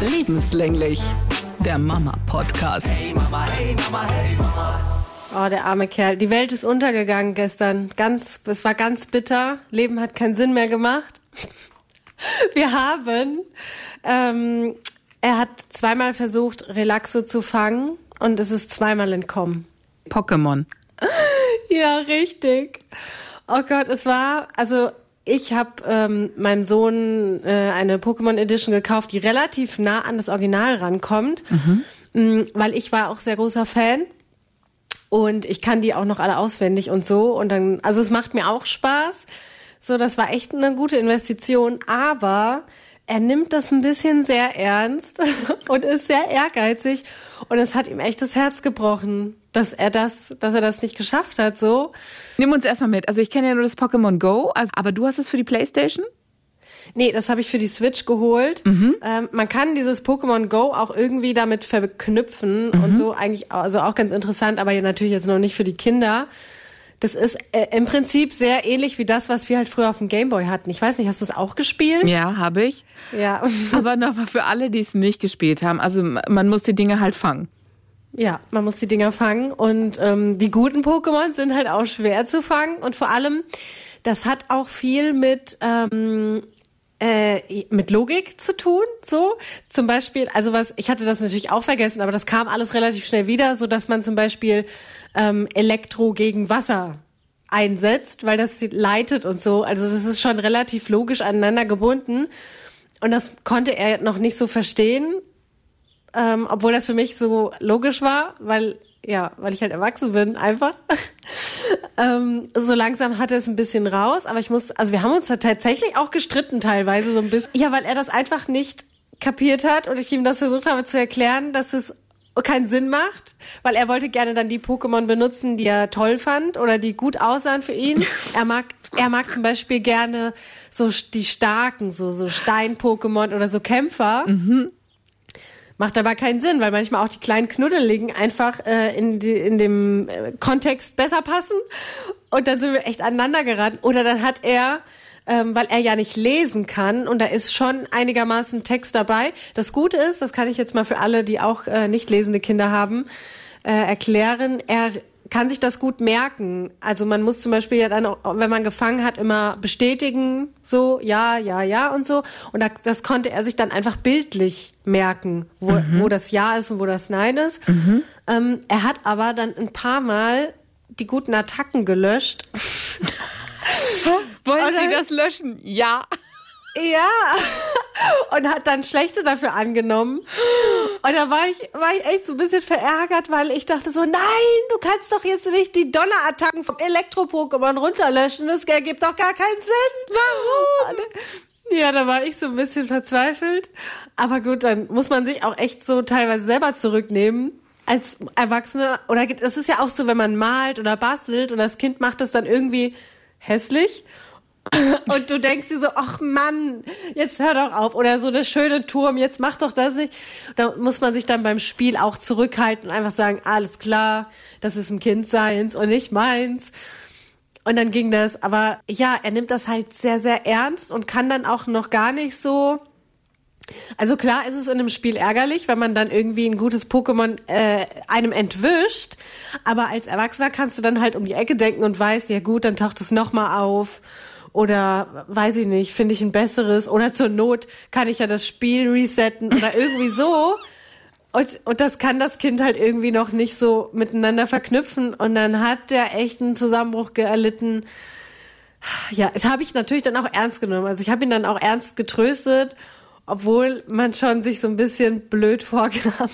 Lebenslänglich, der Mama-Podcast. Hey Mama, hey Mama, hey Mama. Oh, der arme Kerl. Die Welt ist untergegangen gestern. Ganz, es war ganz bitter. Leben hat keinen Sinn mehr gemacht. Wir haben, ähm, er hat zweimal versucht, Relaxo zu fangen und es ist zweimal entkommen. Pokémon. Ja, richtig. Oh Gott, es war, also ich habe ähm, meinem Sohn äh, eine Pokémon Edition gekauft, die relativ nah an das Original rankommt, mhm. weil ich war auch sehr großer Fan und ich kann die auch noch alle auswendig und so und dann, also es macht mir auch Spaß. So, das war echt eine gute Investition, aber er nimmt das ein bisschen sehr ernst und ist sehr ehrgeizig und es hat ihm echt das Herz gebrochen, dass er das, dass er das nicht geschafft hat, so. Nimm uns erstmal mit. Also ich kenne ja nur das Pokémon Go, also, aber du hast es für die Playstation? Nee, das habe ich für die Switch geholt. Mhm. Ähm, man kann dieses Pokémon Go auch irgendwie damit verknüpfen Mhm. und so eigentlich, also auch ganz interessant, aber natürlich jetzt noch nicht für die Kinder. Das ist äh, im Prinzip sehr ähnlich wie das, was wir halt früher auf dem Gameboy hatten. Ich weiß nicht, hast du es auch gespielt? Ja, habe ich. Ja. Aber nochmal für alle, die es nicht gespielt haben. Also man muss die Dinge halt fangen. Ja, man muss die Dinger fangen und ähm, die guten Pokémon sind halt auch schwer zu fangen und vor allem, das hat auch viel mit ähm, äh, mit Logik zu tun, so. Zum Beispiel, also was, ich hatte das natürlich auch vergessen, aber das kam alles relativ schnell wieder, so dass man zum Beispiel ähm, Elektro gegen Wasser einsetzt, weil das leitet und so, also das ist schon relativ logisch aneinander gebunden. Und das konnte er noch nicht so verstehen, ähm, obwohl das für mich so logisch war, weil ja, weil ich halt erwachsen bin, einfach. ähm, so langsam hat er es ein bisschen raus, aber ich muss, also wir haben uns da tatsächlich auch gestritten teilweise so ein bisschen. Ja, weil er das einfach nicht kapiert hat und ich ihm das versucht habe zu erklären, dass es keinen Sinn macht, weil er wollte gerne dann die Pokémon benutzen, die er toll fand oder die gut aussahen für ihn. Er mag, er mag zum Beispiel gerne so die starken, so, so Stein-Pokémon oder so Kämpfer. Macht aber keinen Sinn, weil manchmal auch die kleinen Knuddeligen einfach äh, in, die, in dem äh, Kontext besser passen. Und dann sind wir echt aneinander gerannt. Oder dann hat er, ähm, weil er ja nicht lesen kann, und da ist schon einigermaßen Text dabei. Das Gute ist, das kann ich jetzt mal für alle, die auch äh, nicht lesende Kinder haben, äh, erklären, er kann sich das gut merken. Also man muss zum Beispiel ja dann, auch, wenn man gefangen hat, immer bestätigen, so, ja, ja, ja und so. Und das, konnte er sich dann einfach bildlich merken, wo, wo das Ja ist und wo das Nein ist. Ähm, er hat aber dann ein paar Mal die guten Attacken gelöscht. Wollen? Sie das löschen? Ja. Ja. Und hat dann schlechte dafür angenommen. Und da war ich, war ich echt so ein bisschen verärgert, weil ich dachte so, nein, du kannst doch jetzt nicht die Donnerattacken vom Elektro-Pokémon runterlöschen. Das ergibt doch gar keinen Sinn. Warum? Ja, da war ich so ein bisschen verzweifelt. Aber gut, dann muss man sich auch echt so teilweise selber zurücknehmen. Als Erwachsene, oder es ist ja auch so, wenn man malt oder bastelt und das Kind macht es dann irgendwie hässlich. Und du denkst dir so, ach Mann, jetzt hör doch auf. Oder so eine schöne Turm, jetzt mach doch das nicht. Da muss man sich dann beim Spiel auch zurückhalten und einfach sagen, alles klar, das ist ein Kind seins und nicht meins. Und dann ging das. Aber ja, er nimmt das halt sehr, sehr ernst und kann dann auch noch gar nicht so. Also klar ist es in einem Spiel ärgerlich, wenn man dann irgendwie ein gutes Pokémon äh, einem entwischt. Aber als Erwachsener kannst du dann halt um die Ecke denken und weißt, ja gut, dann taucht es nochmal auf. Oder weiß ich nicht, finde ich ein besseres. Oder zur Not kann ich ja das Spiel resetten oder irgendwie so. Und, und das kann das Kind halt irgendwie noch nicht so miteinander verknüpfen. Und dann hat der echt einen Zusammenbruch erlitten. Ja, das habe ich natürlich dann auch ernst genommen. Also ich habe ihn dann auch ernst getröstet, obwohl man schon sich so ein bisschen blöd vorkam.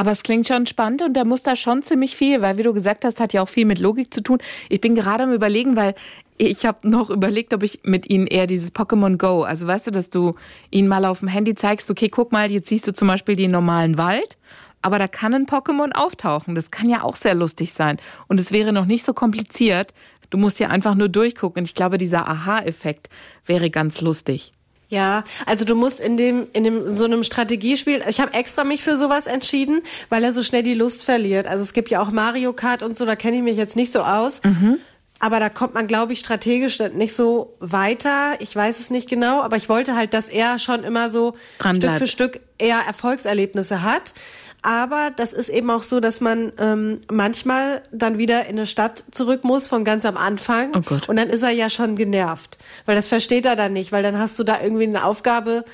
Aber es klingt schon spannend und da muss da schon ziemlich viel, weil wie du gesagt hast, hat ja auch viel mit Logik zu tun. Ich bin gerade am überlegen, weil ich habe noch überlegt, ob ich mit ihnen eher dieses Pokémon Go, also weißt du, dass du ihnen mal auf dem Handy zeigst, okay, guck mal, jetzt siehst du zum Beispiel den normalen Wald, aber da kann ein Pokémon auftauchen. Das kann ja auch sehr lustig sein. Und es wäre noch nicht so kompliziert. Du musst ja einfach nur durchgucken. Und ich glaube, dieser Aha-Effekt wäre ganz lustig. Ja, also du musst in dem in dem so einem Strategiespiel, ich habe extra mich für sowas entschieden, weil er so schnell die Lust verliert. Also es gibt ja auch Mario Kart und so, da kenne ich mich jetzt nicht so aus. Mhm. Aber da kommt man, glaube ich, strategisch nicht so weiter. Ich weiß es nicht genau, aber ich wollte halt, dass er schon immer so Stück für Stück eher Erfolgserlebnisse hat. Aber das ist eben auch so, dass man ähm, manchmal dann wieder in eine Stadt zurück muss von ganz am Anfang. Oh Gott. Und dann ist er ja schon genervt, weil das versteht er dann nicht, weil dann hast du da irgendwie eine Aufgabe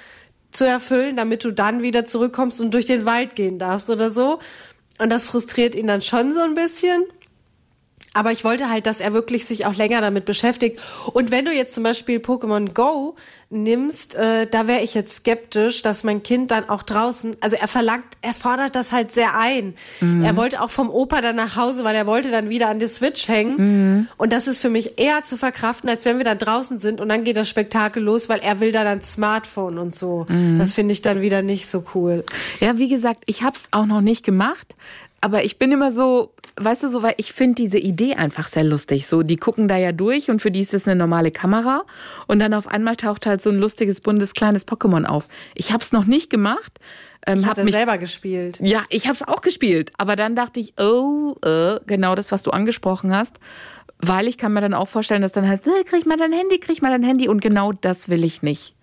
zu erfüllen, damit du dann wieder zurückkommst und durch den Wald gehen darfst oder so. Und das frustriert ihn dann schon so ein bisschen. Aber ich wollte halt, dass er wirklich sich auch länger damit beschäftigt. Und wenn du jetzt zum Beispiel Pokémon Go nimmst, äh, da wäre ich jetzt skeptisch, dass mein Kind dann auch draußen, also er verlangt, er fordert das halt sehr ein. Er wollte auch vom Opa dann nach Hause, weil er wollte dann wieder an die Switch hängen. Und das ist für mich eher zu verkraften, als wenn wir dann draußen sind und dann geht das Spektakel los, weil er will dann ein Smartphone und so. Das finde ich dann wieder nicht so cool. Ja, wie gesagt, ich habe es auch noch nicht gemacht, aber ich bin immer so, weißt du, so, weil ich finde diese Idee einfach sehr lustig. So, die gucken da ja durch und für die ist es eine normale Kamera und dann auf einmal taucht halt so ein lustiges, buntes, kleines Pokémon auf. Ich habe es noch nicht gemacht. Ähm, Ich hab habe mich selber gespielt. Ja, ich habe es auch gespielt, aber dann dachte ich, oh, äh, genau das, was du angesprochen hast, weil ich kann mir dann auch vorstellen, dass dann heißt, äh, krieg mal dein Handy, krieg mal dein Handy und genau das will ich nicht.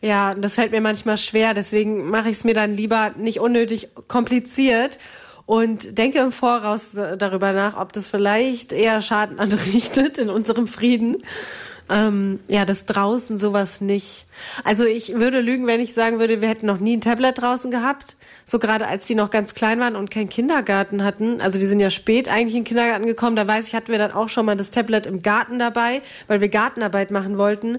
Ja, das fällt mir manchmal schwer, deswegen mache ich es mir dann lieber nicht unnötig kompliziert und denke im Voraus äh, darüber nach, ob das vielleicht eher Schaden anrichtet in unserem Frieden. Ähm, ja, das draußen sowas nicht. Also ich würde lügen, wenn ich sagen würde, wir hätten noch nie ein Tablet draußen gehabt. So gerade als die noch ganz klein waren und keinen Kindergarten hatten. Also die sind ja spät eigentlich in den Kindergarten gekommen. Da weiß ich, hatten wir dann auch schon mal das Tablet im Garten dabei, weil wir Gartenarbeit machen wollten.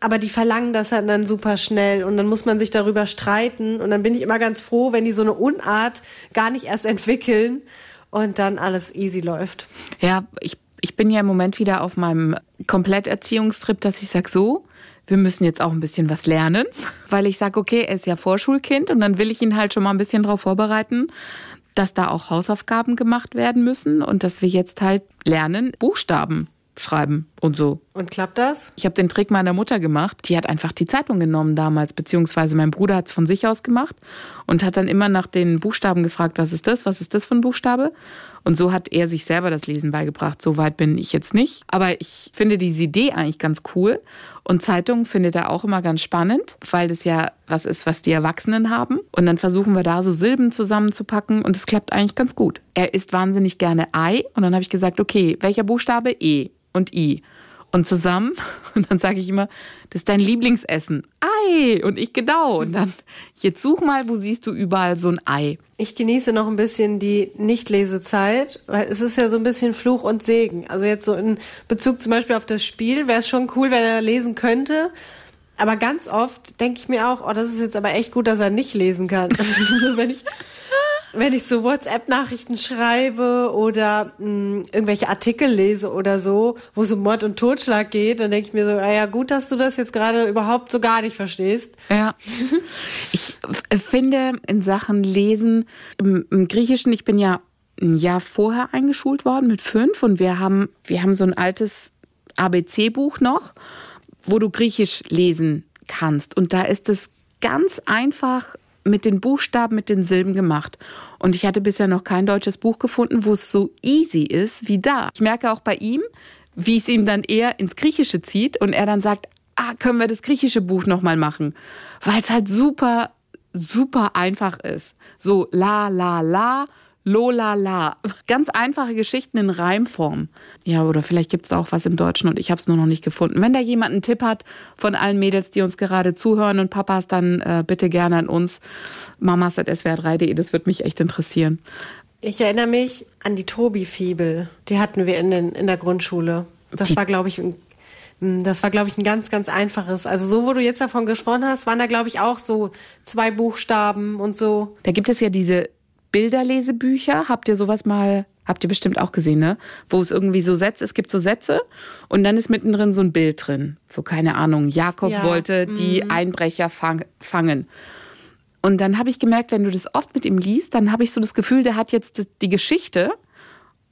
Aber die verlangen das halt dann super schnell und dann muss man sich darüber streiten und dann bin ich immer ganz froh, wenn die so eine Unart gar nicht erst entwickeln und dann alles easy läuft. Ja, ich, ich bin ja im Moment wieder auf meinem Kompletterziehungstrip, dass ich sag so, wir müssen jetzt auch ein bisschen was lernen, weil ich sage, okay, er ist ja Vorschulkind und dann will ich ihn halt schon mal ein bisschen darauf vorbereiten, dass da auch Hausaufgaben gemacht werden müssen und dass wir jetzt halt lernen, Buchstaben schreiben und so. Und klappt das? Ich habe den Trick meiner Mutter gemacht. Die hat einfach die Zeitung genommen damals, beziehungsweise mein Bruder hat es von sich aus gemacht und hat dann immer nach den Buchstaben gefragt, was ist das, was ist das für ein Buchstabe? Und so hat er sich selber das Lesen beigebracht. So weit bin ich jetzt nicht. Aber ich finde diese Idee eigentlich ganz cool. Und Zeitungen findet er auch immer ganz spannend, weil das ja was ist, was die Erwachsenen haben. Und dann versuchen wir da so Silben zusammenzupacken und es klappt eigentlich ganz gut. Er isst wahnsinnig gerne Ei und dann habe ich gesagt, okay, welcher Buchstabe? E und I. Und zusammen, und dann sage ich immer, das ist dein Lieblingsessen. Ei. Und ich genau. Und dann, jetzt such mal, wo siehst du überall so ein Ei. Ich genieße noch ein bisschen die Nichtlesezeit, weil es ist ja so ein bisschen Fluch und Segen. Also jetzt so in Bezug zum Beispiel auf das Spiel wäre es schon cool, wenn er lesen könnte. Aber ganz oft denke ich mir auch, oh, das ist jetzt aber echt gut, dass er nicht lesen kann. Also wenn ich wenn ich so WhatsApp-Nachrichten schreibe oder mh, irgendwelche Artikel lese oder so, wo es um Mord und Totschlag geht, dann denke ich mir so, ah ja, gut, dass du das jetzt gerade überhaupt so gar nicht verstehst. Ja. Ich finde in Sachen Lesen im, im Griechischen, ich bin ja ein Jahr vorher eingeschult worden mit fünf und wir haben, wir haben so ein altes ABC-Buch noch, wo du Griechisch lesen kannst. Und da ist es ganz einfach mit den Buchstaben, mit den Silben gemacht. Und ich hatte bisher noch kein deutsches Buch gefunden, wo es so easy ist wie da. Ich merke auch bei ihm, wie es ihm dann eher ins Griechische zieht und er dann sagt, ah, können wir das griechische Buch nochmal machen? Weil es halt super, super einfach ist. So la, la, la, lo, la, la. Ganz einfache Geschichten in Reimform. Ja, oder vielleicht gibt es auch was im Deutschen und ich habe es nur noch nicht gefunden. Wenn da jemand einen Tipp hat von allen Mädels, die uns gerade zuhören und Papas, dann äh, bitte gerne an uns. mamas.swr3.de, das würde mich echt interessieren. Ich erinnere mich an die Tobi-Fibel. Die hatten wir in, den, in der Grundschule. Das Die- war, glaube ich, ein, das war, glaube ich, ein ganz, ganz einfaches. Also so, wo du jetzt davon gesprochen hast, waren da, glaube ich, auch so zwei Buchstaben und so. Da gibt es ja diese Bilderlesebücher. Habt ihr sowas mal, habt ihr bestimmt auch gesehen, ne? Wo es irgendwie so Sätze, es gibt so Sätze und dann ist mittendrin so ein Bild drin. So, keine Ahnung, Jakob Ja, wollte die Einbrecher fang, fangen. Und dann habe ich gemerkt, wenn du das oft mit ihm liest, dann habe ich so das Gefühl, der hat jetzt die Geschichte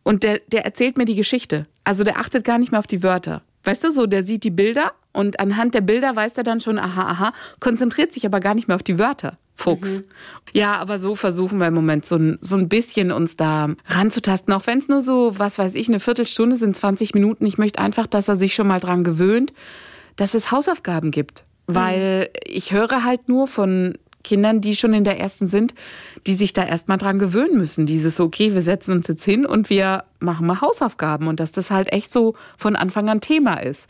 und der, der erzählt mir die Geschichte. Also der achtet gar nicht mehr auf die Wörter. Weißt du, so, der sieht die Bilder und anhand der Bilder weiß er dann schon, aha, aha, konzentriert sich aber gar nicht mehr auf die Wörter. Fuchs. Mhm. Ja, aber so versuchen wir im Moment so ein, so ein bisschen uns da ranzutasten, auch wenn es nur so, was weiß ich, eine Viertelstunde sind, 20 Minuten. Ich möchte einfach, dass er sich schon mal dran gewöhnt, dass es Hausaufgaben gibt. Weil mhm. ich höre halt nur von Kindern, die schon in der ersten sind, die sich da erstmal dran gewöhnen müssen. Dieses, okay, wir setzen uns jetzt hin und wir machen mal Hausaufgaben und dass das halt echt so von Anfang an Thema ist.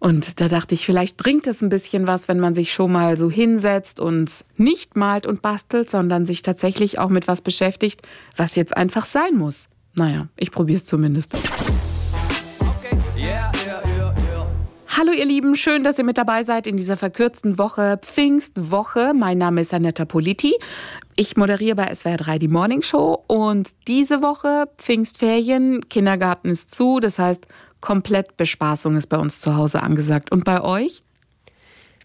Und da dachte ich, vielleicht bringt es ein bisschen was, wenn man sich schon mal so hinsetzt und nicht malt und bastelt, sondern sich tatsächlich auch mit was beschäftigt, was jetzt einfach sein muss. Naja, ich probiere es zumindest. Okay. Yeah, yeah, yeah, Hallo ihr Lieben, schön, dass ihr mit dabei seid in dieser verkürzten Woche, Pfingstwoche. Mein Name ist Annetta Politi. Ich moderiere bei SWR 3 die Morning Show und diese Woche Pfingstferien, Kindergarten ist zu, das heißt komplett Bespaßung ist bei uns zu Hause angesagt. Und bei euch?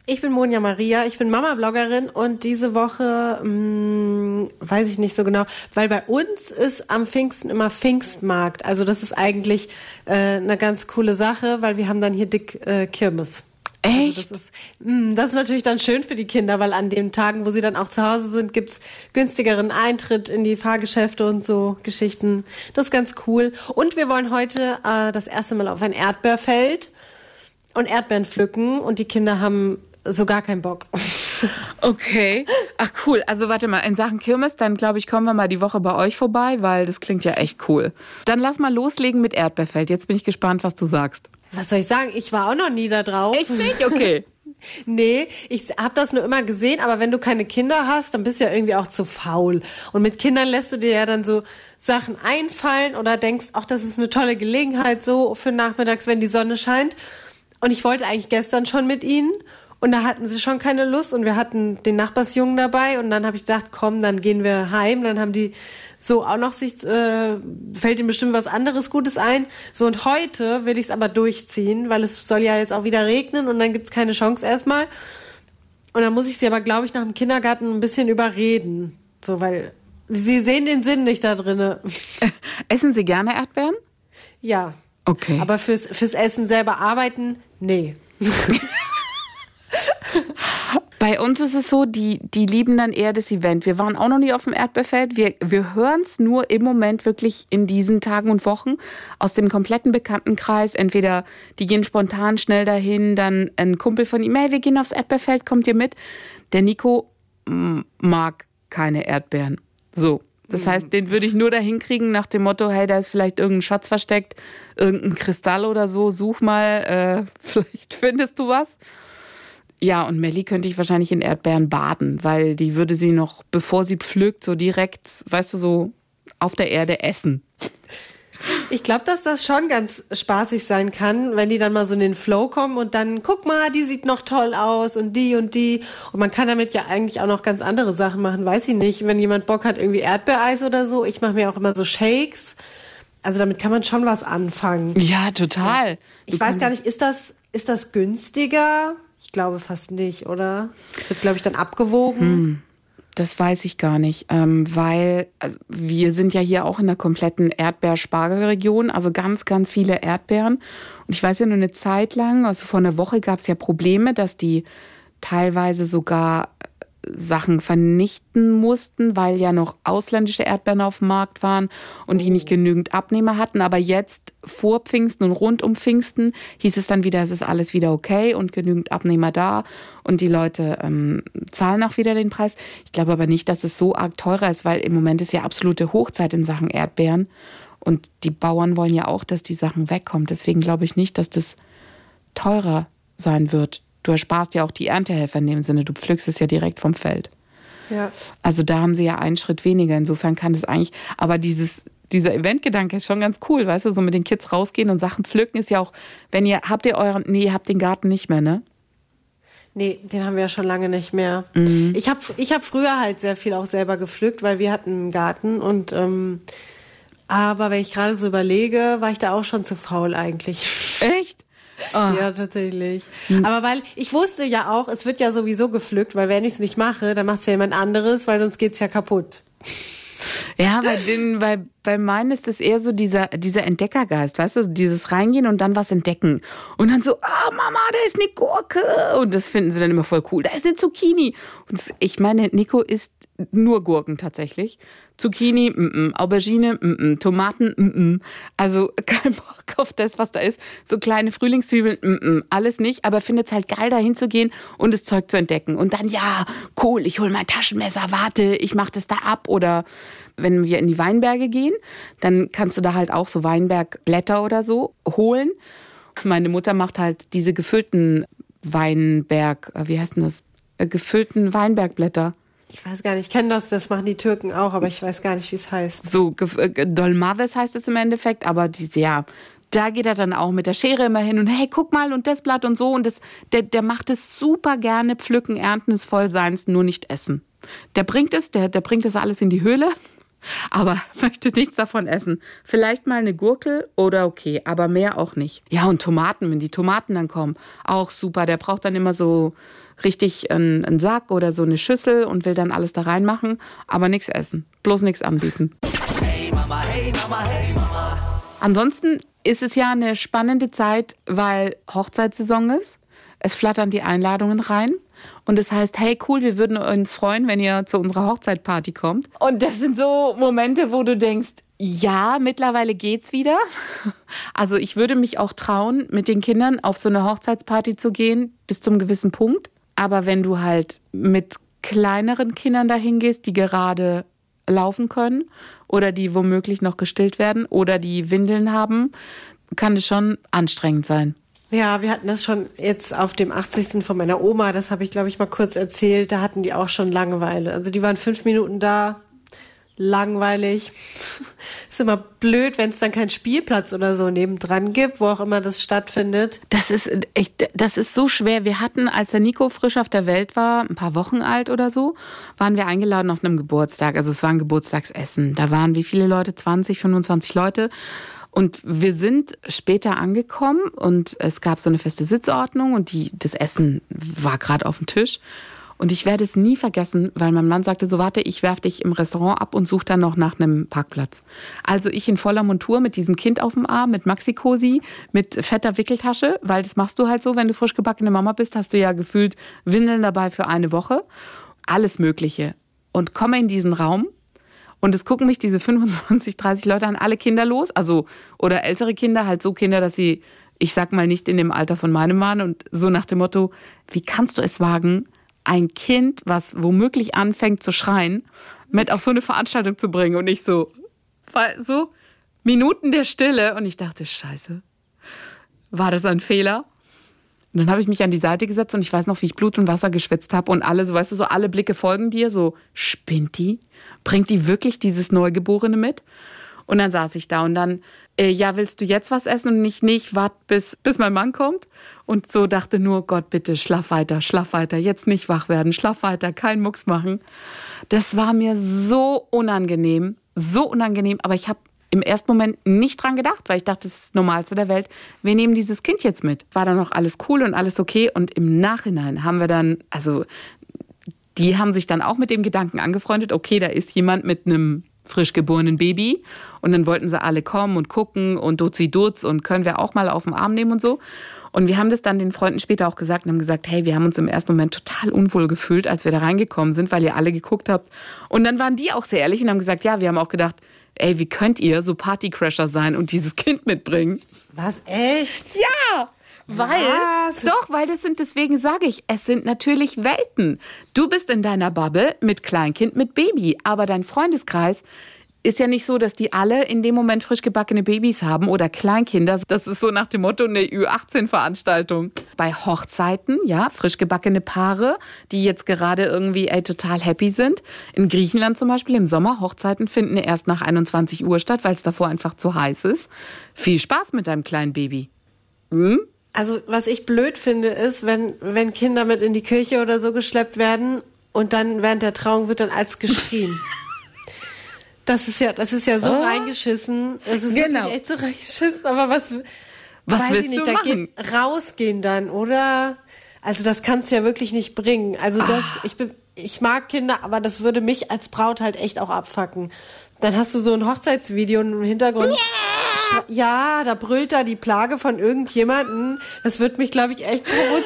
Ich bin Monja Maria, ich bin Mama-Bloggerin und diese Woche, mh, hm, weiß ich nicht so genau, weil bei uns ist am Pfingsten immer Pfingstmarkt. Also das ist eigentlich äh, eine ganz coole Sache, weil wir haben dann hier dick äh, Kirmes. Also Echt? Also das, ist, mh, hm, das ist natürlich dann schön für die Kinder, weil an den Tagen, wo sie dann auch zu Hause sind, gibt's günstigeren Eintritt in die Fahrgeschäfte und so Geschichten. Das ist ganz cool. Und wir wollen heute äh, das erste Mal auf ein Erdbeerfeld und Erdbeeren pflücken und die Kinder haben so gar keinen Bock. Okay. Ach cool. Also warte mal, in Sachen Kirmes, dann glaube ich, kommen wir mal die Woche bei euch vorbei, weil das klingt ja echt cool. Dann lass mal loslegen mit Erdbeerfeld. Jetzt bin ich gespannt, was du sagst. Was soll ich sagen? Ich war auch noch nie da drauf. Echt nicht? Okay. Nee, ich habe das nur immer gesehen, aber wenn du keine Kinder hast, dann bist du ja irgendwie auch zu faul. Und mit Kindern lässt du dir ja dann so Sachen einfallen oder denkst, ach, das ist eine tolle Gelegenheit so für nachmittags, wenn die Sonne scheint. Und ich wollte eigentlich gestern schon mit ihnen und da hatten sie schon keine Lust und wir hatten den Nachbarsjungen dabei und dann habe ich gedacht, komm, dann gehen wir heim. Dann haben die so auch noch sich, äh, fällt ihnen bestimmt was anderes Gutes ein. So und heute will ich es aber durchziehen, weil es soll ja jetzt auch wieder regnen und dann gibt's keine Chance erstmal. Und dann muss ich sie aber, glaube ich, nach dem Kindergarten ein bisschen überreden. So, weil sie sehen den Sinn nicht da drinne. Essen Sie gerne Erdbeeren? Ja. Okay. Aber fürs, fürs Essen selber arbeiten, nee. Bei uns ist es so, die, die lieben dann eher das Event. Wir waren auch noch nie auf dem Erdbeerfeld. Wir, wir hören es nur im Moment wirklich in diesen Tagen und Wochen aus dem kompletten Bekanntenkreis. Entweder die gehen spontan schnell dahin, dann ein Kumpel von ihm, hey, wir gehen aufs Erdbeerfeld, kommt ihr mit? Der Nico mag keine Erdbeeren. So. Das mhm. heißt, den würde ich nur dahin kriegen nach dem Motto, hey, da ist vielleicht irgendein Schatz versteckt, irgendein Kristall oder so, such mal, äh, vielleicht findest du was. Ja, und Melli könnte ich wahrscheinlich in Erdbeeren baden, weil die würde sie noch, bevor sie pflückt, so direkt, weißt du, so auf der Erde essen. Ich glaube, dass das schon ganz spaßig sein kann, wenn die dann mal so in den Flow kommen und dann, guck mal, die sieht noch toll aus und die und die. Und man kann damit ja eigentlich auch noch ganz andere Sachen machen, weiß ich nicht. Wenn jemand Bock hat, irgendwie Erdbeereis oder so. Ich mache mir auch immer so Shakes. Also damit kann man schon was anfangen. Ja, total. Ich weiß gar nicht, ist das, ist das günstiger? Ich glaube fast nicht, oder? Es wird, glaube ich, dann abgewogen. Hm. Das weiß ich gar nicht, ähm, weil also wir sind ja hier auch in der kompletten Erdbeerspargelregion, also ganz, ganz viele Erdbeeren. Und ich weiß ja nur eine Zeit lang, also vor einer Woche gab es ja Probleme, dass die teilweise sogar Sachen vernichten mussten, weil ja noch ausländische Erdbeeren auf dem Markt waren und die nicht genügend Abnehmer hatten. Aber jetzt vor Pfingsten und rund um Pfingsten hieß es dann wieder, es ist alles wieder okay und genügend Abnehmer da und die Leute ähm, zahlen auch wieder den Preis. Ich glaube aber nicht, dass es so arg teurer ist, weil im Moment ist ja absolute Hochzeit in Sachen Erdbeeren und die Bauern wollen ja auch, dass die Sachen wegkommen. Deswegen glaube ich nicht, dass das teurer sein wird Du ersparst ja auch die Erntehelfer in dem Sinne, du pflückst es ja direkt vom Feld. Ja. Also da haben sie ja einen Schritt weniger. Insofern kann das eigentlich, aber dieses, dieser Eventgedanke ist schon ganz cool, weißt du, so mit den Kids rausgehen und Sachen pflücken ist ja auch, wenn ihr, habt ihr euren, nee, ihr habt den Garten nicht mehr, ne? Nee, den haben wir ja schon lange nicht mehr. Mhm. Ich habe ich hab früher halt sehr viel auch selber gepflückt, weil wir hatten einen Garten und ähm, aber wenn ich gerade so überlege, war ich da auch schon zu faul eigentlich. Echt? Oh. Ja, tatsächlich. Hm. Aber weil ich wusste ja auch, es wird ja sowieso gepflückt, weil wenn ich es nicht mache, dann macht es ja jemand anderes, weil sonst geht's ja kaputt. Ja, bei den, bei bei meinen ist es eher so dieser, dieser Entdeckergeist, weißt du, dieses Reingehen und dann was entdecken. Und dann so, ah, Mama, da ist eine Gurke. Und das finden sie dann immer voll cool. Da ist eine Zucchini. Und ich meine, Nico isst nur Gurken tatsächlich. Zucchini, mm -mm. Aubergine, mm Tomaten, mm also kein Bock auf das, was da ist. So kleine Frühlingszwiebeln, alles nicht, aber findet es halt geil, da hinzugehen und das Zeug zu entdecken. Und dann, ja, cool, ich hole mein Taschenmesser, warte, ich mache das da ab. Oder wenn wir in die Weinberge gehen, dann kannst du da halt auch so Weinbergblätter oder so holen. Meine Mutter macht halt diese gefüllten Weinberg, äh, wie heißt denn das? Äh, gefüllten Weinbergblätter. Ich weiß gar nicht, ich kenne das, das machen die Türken auch, aber ich weiß gar nicht, wie es heißt. So, äh, Dolmades heißt es im Endeffekt, aber diese, ja, da geht er dann auch mit der Schere immer hin und hey, guck mal und das Blatt und so und das, der, der macht es super gerne, pflücken, ernten ist voll seins, nur nicht essen. Der bringt es, der, der bringt das alles in die Höhle, aber möchte nichts davon essen. Vielleicht mal eine Gurkel oder okay, aber mehr auch nicht. Ja, und Tomaten, wenn die Tomaten dann kommen, auch super. Der braucht dann immer so richtig einen, einen Sack oder so eine Schüssel und will dann alles da reinmachen, aber nichts essen. Bloß nichts anbieten. Hey Mama, hey Mama, hey Mama. Ansonsten ist es ja eine spannende Zeit, weil Hochzeitssaison ist. Es flattern die Einladungen rein. Und das heißt, hey cool, wir würden uns freuen, wenn ihr zu unserer Hochzeitparty kommt. Und das sind so Momente, wo du denkst, ja, mittlerweile geht's wieder. Also ich würde mich auch trauen, mit den Kindern auf so eine Hochzeitsparty zu gehen, bis zum gewissen Punkt. Aber wenn du halt mit kleineren Kindern dahin gehst, die gerade laufen können oder die womöglich noch gestillt werden oder die Windeln haben, kann es schon anstrengend sein. Ja, wir hatten das schon jetzt auf dem 80. von meiner Oma, das habe ich, glaube ich, mal kurz erzählt, da hatten die auch schon Langeweile. Also die waren fünf Minuten da, langweilig. ist immer blöd, wenn es dann keinen Spielplatz oder so nebendran gibt, wo auch immer das stattfindet. Das ist echt, das ist so schwer. Wir hatten, als der Nico frisch auf der Welt war, ein paar Wochen alt oder so, waren wir eingeladen auf einem Geburtstag. Also es war ein Geburtstagsessen. Da waren wie viele Leute? 20, 25 Leute. Und wir sind später angekommen und es gab so eine feste Sitzordnung und die, das Essen war gerade auf dem Tisch. Und ich werde es nie vergessen, weil mein Mann sagte so, warte, ich werfe dich im Restaurant ab und suche dann noch nach einem Parkplatz. Also ich in voller Montur mit diesem Kind auf dem Arm, mit Maxi-Cosi, mit fetter Wickeltasche, weil das machst du halt so, wenn du frisch gebackene Mama bist, hast du ja gefühlt Windeln dabei für eine Woche. Alles Mögliche. Und komme in diesen Raum und es gucken mich diese 25, 30 Leute an, alle Kinder los, also oder ältere Kinder, halt so Kinder, dass sie, ich sag mal, nicht in dem Alter von meinem Mann und so nach dem Motto, wie kannst du es wagen, ein Kind, was womöglich anfängt zu schreien, mit auf so eine Veranstaltung zu bringen und ich so, so Minuten der Stille und ich dachte, scheiße, war das ein Fehler? Und dann habe ich mich an die Seite gesetzt und ich weiß noch, wie ich Blut und Wasser geschwitzt habe und alle, so weißt du, so alle Blicke folgen dir, so spinnt die? Bringt die wirklich dieses Neugeborene mit? Und dann saß ich da und dann, äh, ja, willst du jetzt was essen und nicht, nicht, wart bis, bis mein Mann kommt? Und so dachte nur, Gott, bitte, schlaf weiter, schlaf weiter, jetzt nicht wach werden, schlaf weiter, kein Mucks machen. Das war mir so unangenehm, so unangenehm, aber ich habe im ersten Moment nicht dran gedacht, weil ich dachte, das ist das Normalste der Welt. Wir nehmen dieses Kind jetzt mit. War dann noch alles cool und alles okay. Und im Nachhinein haben wir dann, also die haben sich dann auch mit dem Gedanken angefreundet, okay, da ist jemand mit einem frisch geborenen Baby. Und dann wollten sie alle kommen und gucken und Duzi Dutz und können wir auch mal auf den Arm nehmen und so. Und wir haben das dann den Freunden später auch gesagt und haben gesagt, hey, wir haben uns im ersten Moment total unwohl gefühlt, als wir da reingekommen sind, weil ihr alle geguckt habt. Und dann waren die auch sehr ehrlich und haben gesagt, ja, wir haben auch gedacht, ey, wie könnt ihr so Partycrasher sein und dieses Kind mitbringen? Was, echt? Ja! Weil, Was? doch, weil das sind, deswegen sage ich, es sind natürlich Welten. Du bist in deiner Bubble mit Kleinkind, mit Baby, aber dein Freundeskreis ist ja nicht so, dass die alle in dem Moment frisch gebackene Babys haben oder Kleinkinder. Das ist so nach dem Motto eine Ü18-Veranstaltung. Bei Hochzeiten, ja, frisch gebackene Paare, die jetzt gerade irgendwie ey, total happy sind. In Griechenland zum Beispiel im Sommer, Hochzeiten finden erst nach 21 Uhr statt, weil es davor einfach zu heiß ist. Viel Spaß mit deinem kleinen Baby. Hm? Also was ich blöd finde, ist, wenn, wenn Kinder mit in die Kirche oder so geschleppt werden und dann während der Trauung wird dann als geschrien. Das ist ja, das ist ja so oh. reingeschissen. Das ist genau. echt so reingeschissen. Aber was, was willst nicht, du machen? Geht, rausgehen dann, oder? Also das kannst du ja wirklich nicht bringen. Also das, ah. ich bin, ich mag Kinder, aber das würde mich als Braut halt echt auch abfacken dann hast du so ein Hochzeitsvideo und im Hintergrund. schre- Ja, da brüllt da die Plage von irgendjemanden. Das wird mich, glaube ich, echt provozieren.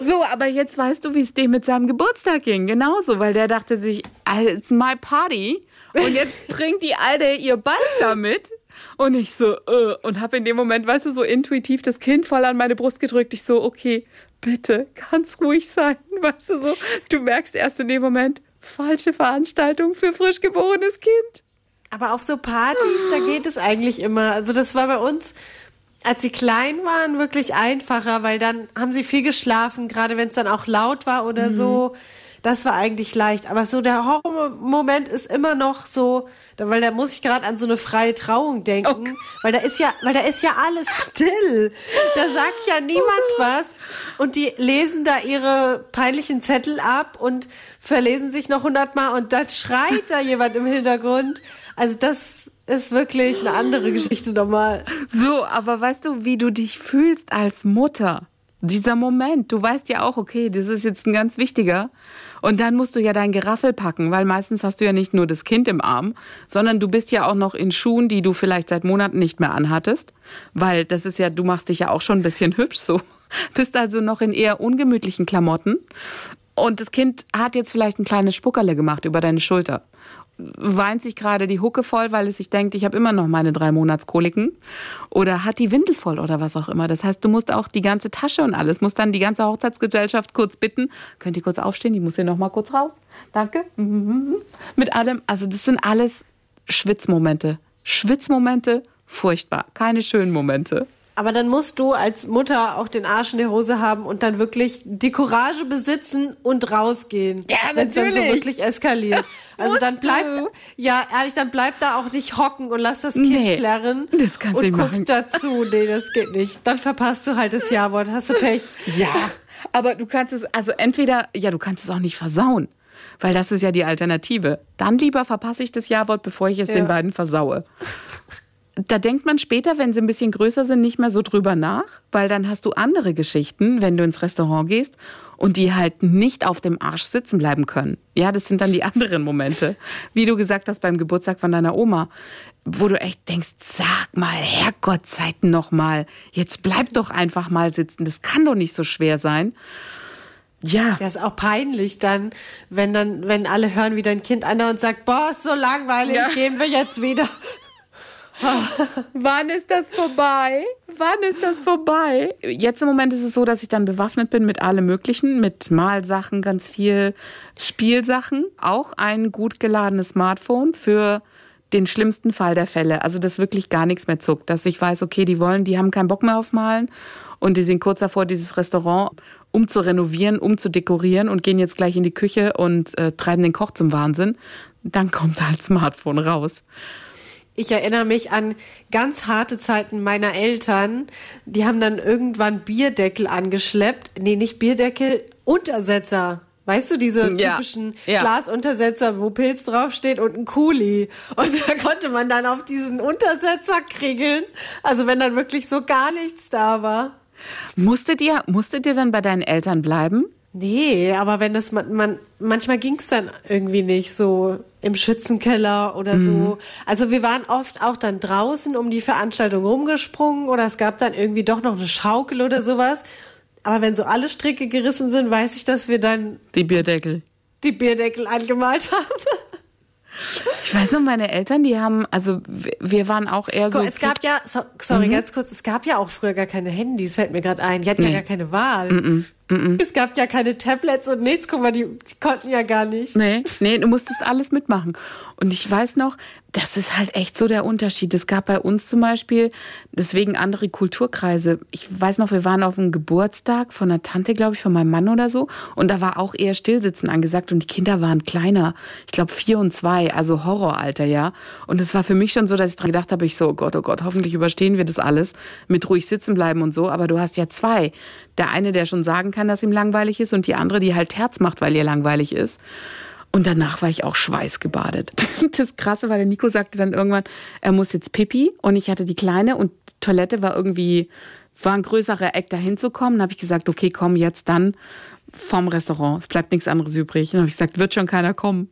So, aber jetzt weißt du, wie es dem mit seinem Geburtstag ging. Genauso, weil der dachte sich, "Alter, it's my party. Und jetzt bringt die Alte ihr Ball damit. Und ich so, äh, und habe in dem Moment, weißt du, so intuitiv das Kind voll an meine Brust gedrückt. Ich so, okay, bitte, ganz ruhig sein. Weißt du, so, du merkst erst in dem Moment, falsche Veranstaltung für frisch geborenes Kind. Aber auf so Partys, da geht es eigentlich immer. Also das war bei uns, als sie klein waren, wirklich einfacher, weil dann haben sie viel geschlafen, gerade wenn es dann auch laut war oder so. Das war eigentlich leicht. Aber so der Horrormoment ist immer noch so, weil da muss ich gerade an so eine freie Trauung denken, weil da ist ja, weil da ist ja alles still. Da sagt ja niemand was und die lesen da ihre peinlichen Zettel ab und verlesen sich noch hundertmal und dann schreit da jemand im Hintergrund. Also das ist wirklich eine andere Geschichte nochmal. So, aber weißt du, wie du dich fühlst als Mutter? Dieser Moment, du weißt ja auch, okay, das ist jetzt ein ganz wichtiger. Und dann musst du ja dein Geraffel packen, weil meistens hast du ja nicht nur das Kind im Arm, sondern du bist ja auch noch in Schuhen, die du vielleicht seit Monaten nicht mehr anhattest. Weil das ist ja, du machst dich ja auch schon ein bisschen hübsch so. Bist also noch in eher ungemütlichen Klamotten. Und das Kind hat jetzt vielleicht ein kleines Spuckerle gemacht über deine Schulter weint sich gerade die Hucke voll, weil es sich denkt, ich habe immer noch meine drei Monatskoliken oder hat die Windel voll oder was auch immer. Das heißt, du musst auch die ganze Tasche und alles, musst dann die ganze Hochzeitsgesellschaft kurz bitten, könnt ihr kurz aufstehen, die muss hier noch mal kurz raus. Danke. Mit allem, also das sind alles Schwitzmomente. Schwitzmomente, furchtbar, keine schönen Momente. Aber dann musst du als Mutter auch den Arsch in der Hose haben und dann wirklich die Courage besitzen und rausgehen. Ja, Wenn's dann so natürlich. wirklich eskaliert. Also dann bleibt, du. ja, ehrlich, dann bleibt da auch nicht hocken und lass das Kind Nee, plärren. das kannst du und nicht guck machen. dazu. Nee, das geht nicht. Dann verpasst du halt das Ja-Wort. Hast du Pech. Ja. Aber du kannst es, also entweder, ja, du kannst es auch nicht versauen. Weil das ist ja die Alternative. Dann lieber verpasse ich das Ja-Wort, bevor ich es Ja. den beiden versaue. Da denkt man später, wenn sie ein bisschen größer sind, nicht mehr so drüber nach, weil dann hast du andere Geschichten, wenn du ins Restaurant gehst und die halt nicht auf dem Arsch sitzen bleiben können. Ja, das sind dann die anderen Momente. Wie du gesagt hast beim Geburtstag von deiner Oma, wo du echt denkst, sag mal, Herrgottzeiten noch mal, jetzt bleib doch einfach mal sitzen. Das kann doch nicht so schwer sein. Ja, Ja, ist auch peinlich dann, wenn dann, wenn alle hören, wie dein Kind andauernd sagt, boah, ist so langweilig, Ja. gehen wir jetzt wieder. Wann ist das vorbei? Wann ist das vorbei? Jetzt im Moment ist es so, dass ich dann bewaffnet bin mit allem Möglichen, mit Malsachen, ganz viel Spielsachen, auch ein gut geladenes Smartphone für den schlimmsten Fall der Fälle. Also, dass wirklich gar nichts mehr zuckt, dass ich weiß, okay, die wollen, die haben keinen Bock mehr auf Malen und die sind kurz davor, dieses Restaurant um zu renovieren, um zu dekorieren und gehen jetzt gleich in die Küche und äh, treiben den Koch zum Wahnsinn. Dann kommt halt Smartphone raus. Ich erinnere mich an ganz harte Zeiten meiner Eltern. Die haben dann irgendwann Bierdeckel angeschleppt. Nee, nicht Bierdeckel, Untersetzer. Weißt du, diese Ja, typischen ja. Glasuntersetzer, wo Pilz draufsteht und ein Kuli. Und da konnte man dann auf diesen Untersetzer kriegeln. Also wenn dann wirklich so gar nichts da war. Musstet ihr, musstet ihr dann bei deinen Eltern bleiben? Nee, aber wenn das man, man manchmal ging's dann irgendwie nicht so im Schützenkeller oder Mhm. so. Also wir waren oft auch dann draußen um die Veranstaltung rumgesprungen oder es gab dann irgendwie doch noch eine Schaukel oder sowas. Aber wenn so alle Stricke gerissen sind, weiß ich, dass wir dann Die Bierdeckel. die Bierdeckel angemalt haben. Ich weiß noch, meine Eltern, die haben, also wir- waren auch eher so. Es gab ja, so, sorry, ganz kurz, es gab ja auch früher gar keine Handys, fällt mir gerade ein. Die hatten ja Nee. gar keine Wahl. Es gab ja keine Tablets und nichts. Guck mal, die, die konnten ja gar nicht. Nee, nee, du musstest alles mitmachen. Und ich weiß noch, das ist halt echt so der Unterschied. Es gab bei uns zum Beispiel, deswegen andere Kulturkreise. Ich weiß noch, wir waren auf einem Geburtstag von einer Tante, glaube ich, von meinem Mann oder so. Und da war auch eher Stillsitzen angesagt und die Kinder waren kleiner. Ich glaube vier und zwei, also Horroralter, ja. Und es war für mich schon so, dass ich dran gedacht habe, ich so, oh Gott, oh Gott, hoffentlich überstehen wir das alles mit ruhig sitzen bleiben und so. Aber du hast ja zwei. Der eine, der schon sagen kann, dass ihm langweilig ist und die andere, die halt Herz macht, weil ihr langweilig ist. Und danach war ich auch schweißgebadet. Das Krasse war, der Nico sagte dann irgendwann, er muss jetzt pipi. Und ich hatte die Kleine und die Toilette war irgendwie, war ein größerer Eck, da hinzukommen. Dann habe ich gesagt, okay, komm, jetzt dann vom Restaurant. Es bleibt nichts anderes übrig. Und dann habe ich gesagt, wird schon keiner kommen.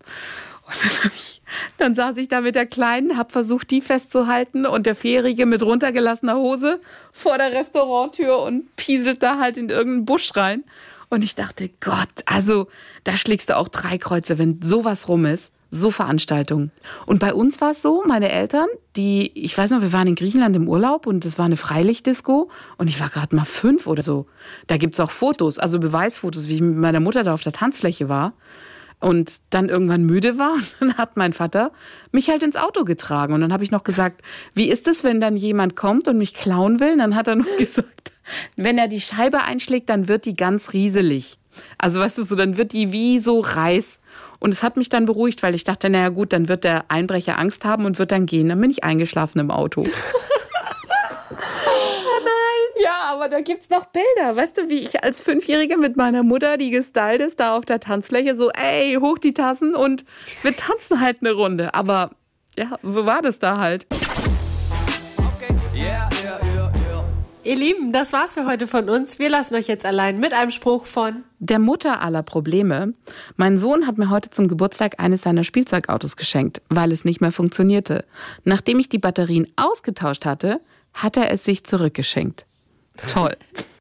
Und dann, saß ich da mit der Kleinen, hab versucht, die festzuhalten und der Vierjährige mit runtergelassener Hose vor der Restauranttür und pieselt da halt in irgendeinen Busch rein. Und ich dachte, Gott, also da schlägst du auch drei Kreuze, wenn sowas rum ist. So Veranstaltungen. Und bei uns war es so, meine Eltern, die, ich weiß noch, wir waren in Griechenland im Urlaub und es war eine Freilichtdisco und ich war gerade mal fünf oder so. Da gibt's auch Fotos, also Beweisfotos, wie ich mit meiner Mutter da auf der Tanzfläche war und dann irgendwann müde war. Und dann hat mein Vater mich halt ins Auto getragen. Und dann habe ich noch gesagt, wie ist es, wenn dann jemand kommt und mich klauen will? Und dann hat er nur gesagt, wenn er die Scheibe einschlägt, dann wird die ganz rieselig. Also weißt du so, dann wird die wie so Reis. Und es hat mich dann beruhigt, weil ich dachte, naja gut, dann wird der Einbrecher Angst haben und wird dann gehen. Dann bin ich eingeschlafen im Auto. Aber da gibt's noch Bilder. Weißt du, wie ich als Fünfjährige mit meiner Mutter, die gestylt ist, da auf der Tanzfläche so, ey, hoch die Tassen und wir tanzen halt eine Runde. Aber ja, so war das da halt. Yeah, yeah, yeah, yeah. Ihr Lieben, das war's für heute von uns. Wir lassen euch jetzt allein mit einem Spruch von Der Mutter aller Probleme. Mein Sohn hat mir heute zum Geburtstag eines seiner Spielzeugautos geschenkt, weil es nicht mehr funktionierte. Nachdem ich die Batterien ausgetauscht hatte, hat er es sich zurückgeschenkt. Toll.